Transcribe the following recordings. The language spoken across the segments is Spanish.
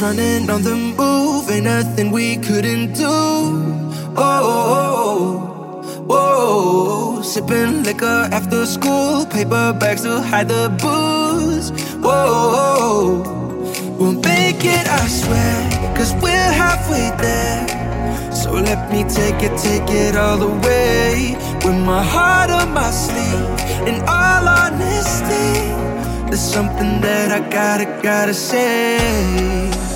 Running on the move, ain't nothing we couldn't do. Oh, oh. sipping liquor after school, paper bags to hide the booze. Whoa, we'll make it, I swear, cause we're halfway there. So let me take it, take it all the way. With my heart on my sleeve, in all honesty. There's something that I gotta, gotta say.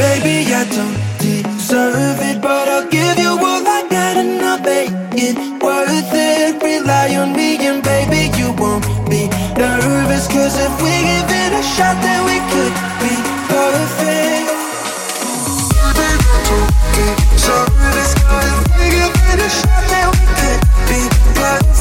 Baby, I don't deserve it, but I'll give you all I got and I'll make it worth it. Rely on me and baby, you won't be nervous. Cause if we give it a shot, then we could be perfect. Cause if we give it a shot, then we could be perfect.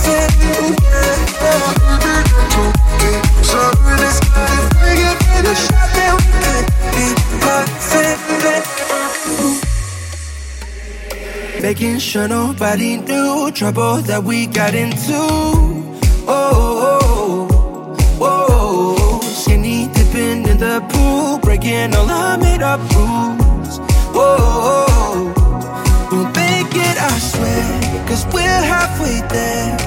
Making sure nobody knew trouble that we got into. Oh, oh, oh, oh. skinny dipping in the pool, breaking all our made up rules. Oh, oh, Whoa, we'll make it, I swear, cause we're halfway there.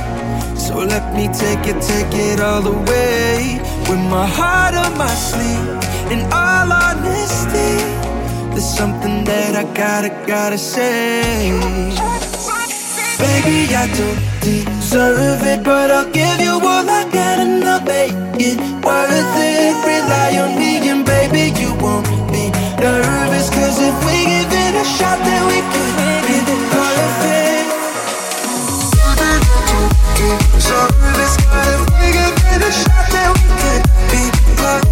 So let me take it, take it all the way. With my heart on my sleeve, in all honesty. There's something that I gotta, gotta say. Baby, I don't deserve it, but I'll give you all I got and I'll make it worth it. Rely on me and baby, you won't be nervous. Cause if we give it a shot, then we could be perfect. Service, but if we give it a shot, then we could be perfect.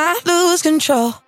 I lose control?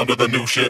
down to the new shit.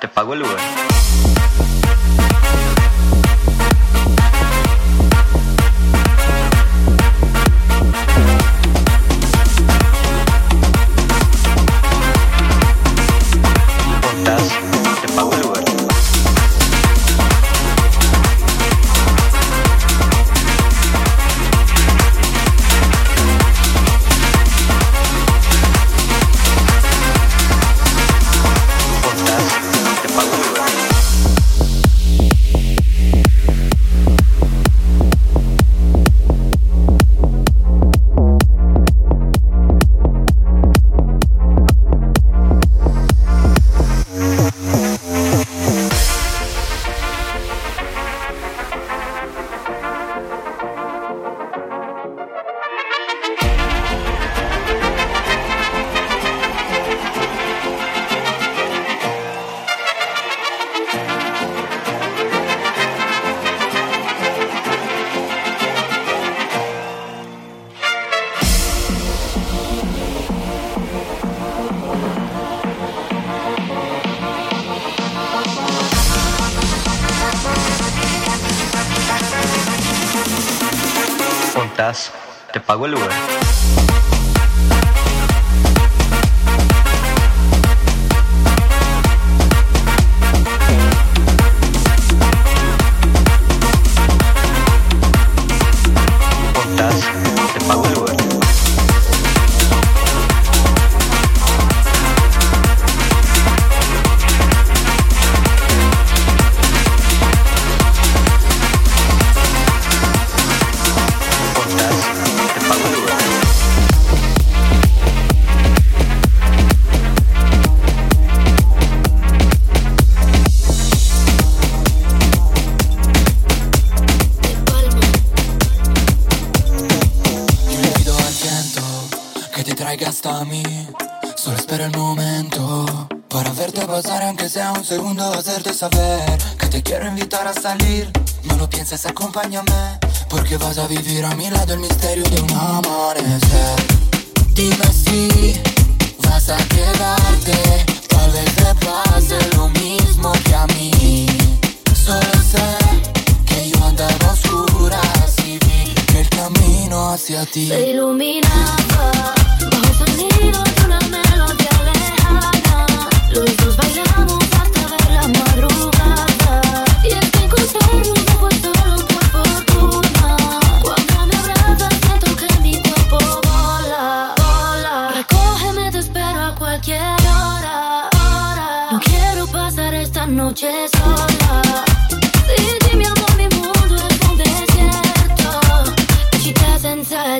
te pago el Uber. accompagna me Perché vas a vivere a Milano il misterio di un amore.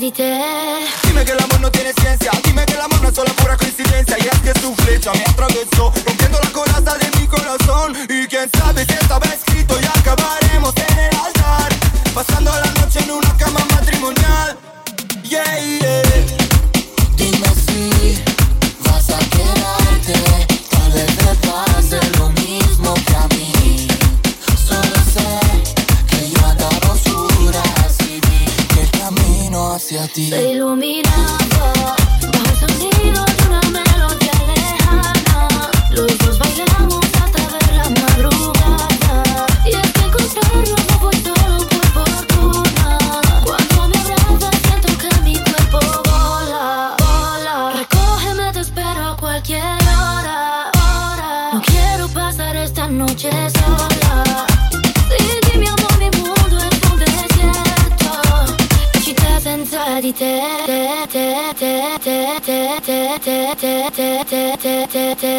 Dime que el amor no tiene ciencia, dime que el amor no es solo pura coincidencia. Y es que flecha. Me atravesó, rompiendo la coraza de mi corazón. Y quién sabe si y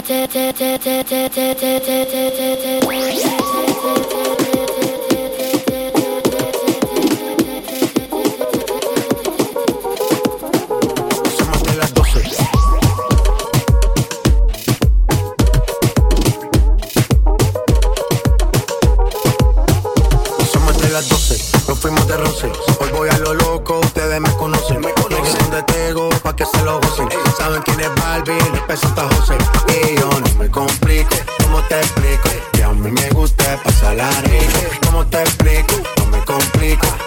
てててててててててててて Hoy voy a lo loco, ustedes me conocen. Me conocen donde tengo pa' que se lo gocen. Saben quién es Barbie, representa a José. Y yo no me complico, ¿cómo te explico? Que a mí me gusta pasarla rico. ¿Cómo te explico? No me complico.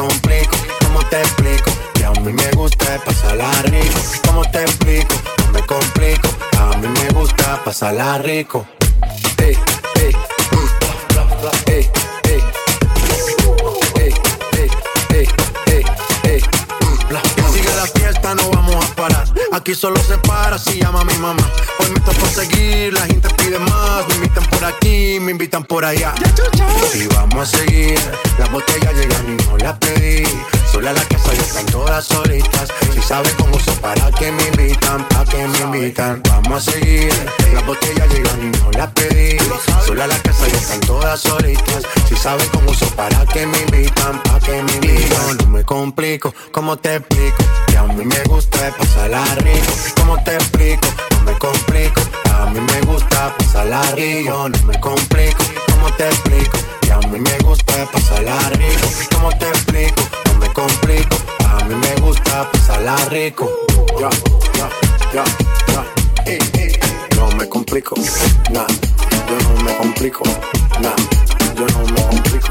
¿cómo te explico? Que a mí me gusta pasarla rico. ¿Cómo te explico? No me complico. A mí me gusta pasarla rico. Mm, Aquí solo se para si llama mi mamá. Hoy me tocó seguir, la gente pide más. Me invitan por aquí, me invitan por allá. Y vamos a seguir, las botellas llegan y no las pedí. Sola la casa ya están todas solitas. Si saben cómo uso para que me invitan, para que me invitan. Vamos a seguir, las botellas llegan y no las pedí. Sola la casa ya están todas solitas. Si saben cómo uso para que me invitan, para que me invitan. No me complico, ¿cómo te explico? Que a mí me gusta pasarla rico. ¿Cómo te explico? No me complico. A mí me gusta pasarla rico. No me complico, ¿cómo te explico? Que a mí me gusta pasarla rico. ¿Cómo te explico? No me complico. A mí me gusta pasarla rico. Ya, ya, ya, ya. No me complico, nah. Yo no me complico, nah. Yo no me complico.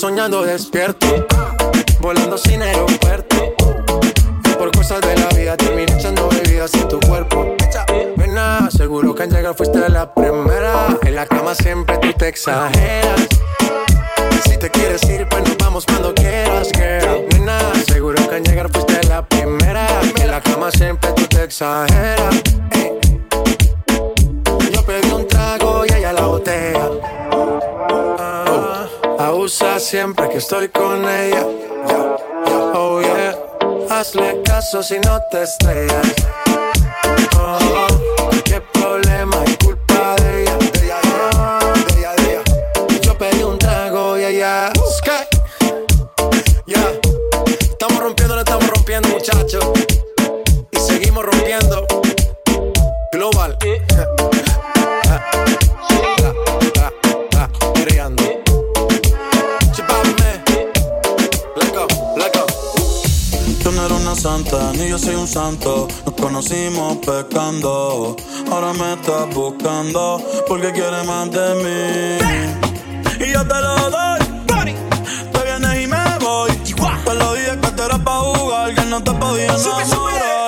soñando despierto, volando sin aeropuerto. Por cosas de la vida terminé echando bebidas en tu cuerpo. Nena, seguro que al llegar fuiste la primera. En la cama siempre tú te exageras si no te estrellas. Oh, qué problema es culpa de ella. De ella, de ella, de ella. Yo pedí un trago y ella. Sky. Ya. Estamos rompiendo, le estamos rompiendo, muchachos. Y seguimos rompiendo. yo soy un santo. Nos conocimos pecando. Ahora me estás buscando porque quieres más de mí. Y yo te lo doy. Te vienes y me voy. Te lo dije que te era pa' jugar, que no te podía enamorar.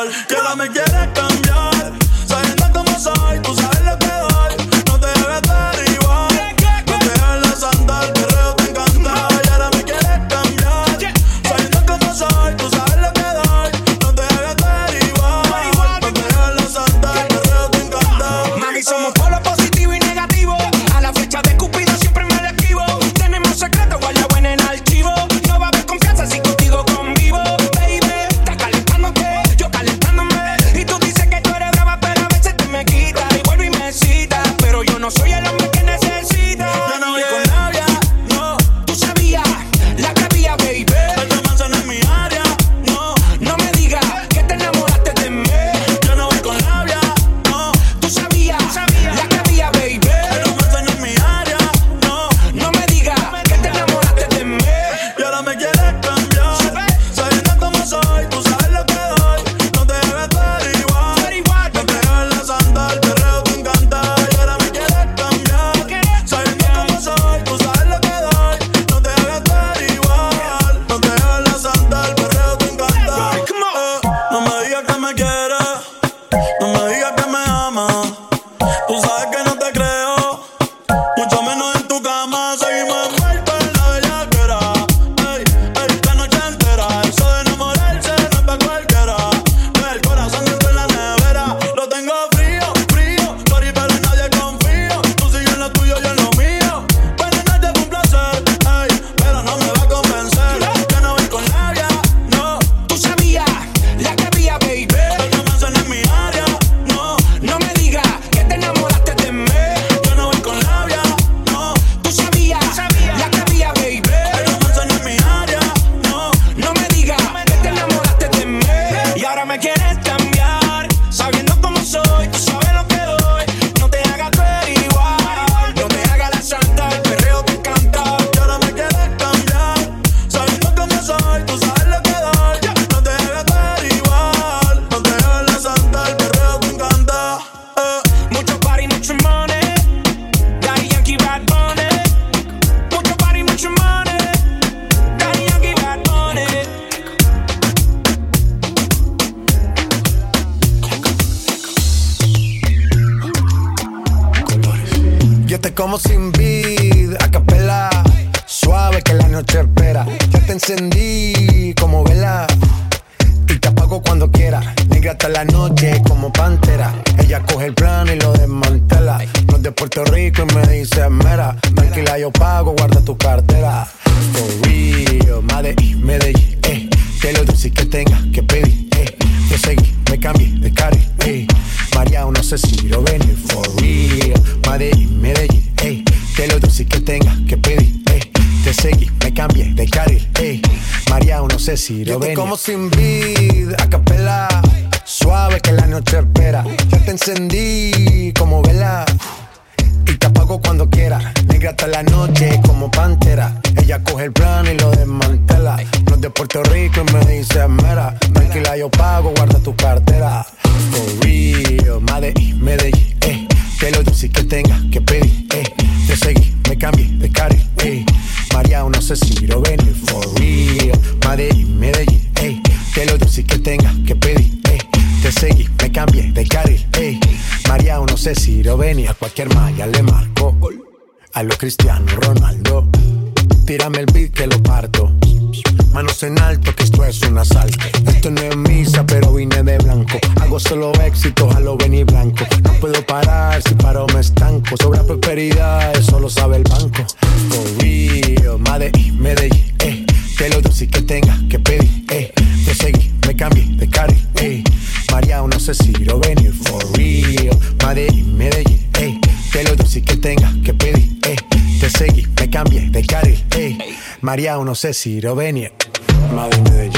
como sin vid, a capela. Suave que la noche espera. Ya te encendí como vela. Y te apago cuando quiera. Negra hasta la noche como pantera. Ella coge el plano y lo desmantela. No de Puerto Rico y me dice mera. Tranquila, yo pago, guarda tu cartera. For real, Medellín, Medellín, eh. Que lo dulce que tengas que pedir, eh. Yo seguí Beckham de Cari, ey. María, no sé si miro venir for real. Madrid, Medellín, ey. Te lo dulce que tenga que pedir, ey. Te seguí, me cambié de carril, ey. María, no sé si lo venir. como sin vid, a capela. Suave que la noche espera. Ya te encendí como vela y te apago cuando quiera. Negra hasta la noche como pantera. Ella coge el plan y lo desmantela. No es de Puerto Rico y me dice mera. Tranquila, yo pago, guarda tu cartera. For real, Medellín, Medellín, eh. Que lo dulce que tenga que pedir, eh. Te seguí, me cambié de carril, eh. María, no sé si lo venir. For real, Medellín, Medellín, eh. Que lo dulce que tenga que pedir, eh. Te seguí, me cambié de carril, eh. María, no sé si venir. A cualquier malla le marco. A lo Cristiano Ronaldo. Tírame el beat que lo parto. Manos en alto, que esto es un asalto. Esto no es misa, pero vine de blanco. Hago solo éxitos a lo venir blanco. No puedo parar, si paro me estanco. Sobra prosperidad, eso lo sabe el banco. María, no sé si lo venir. Madre Medellín.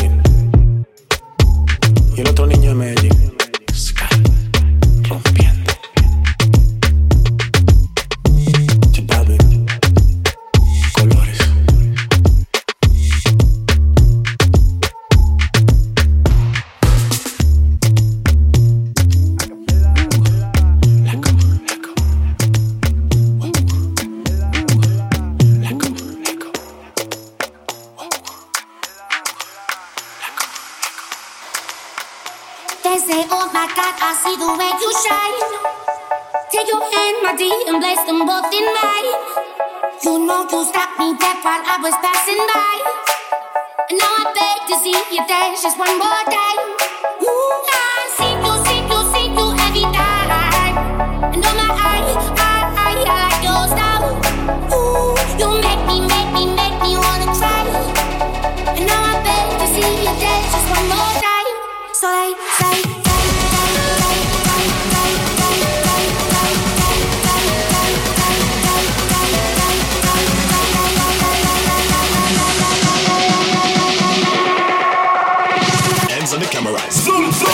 Alright. Zoom, zoom.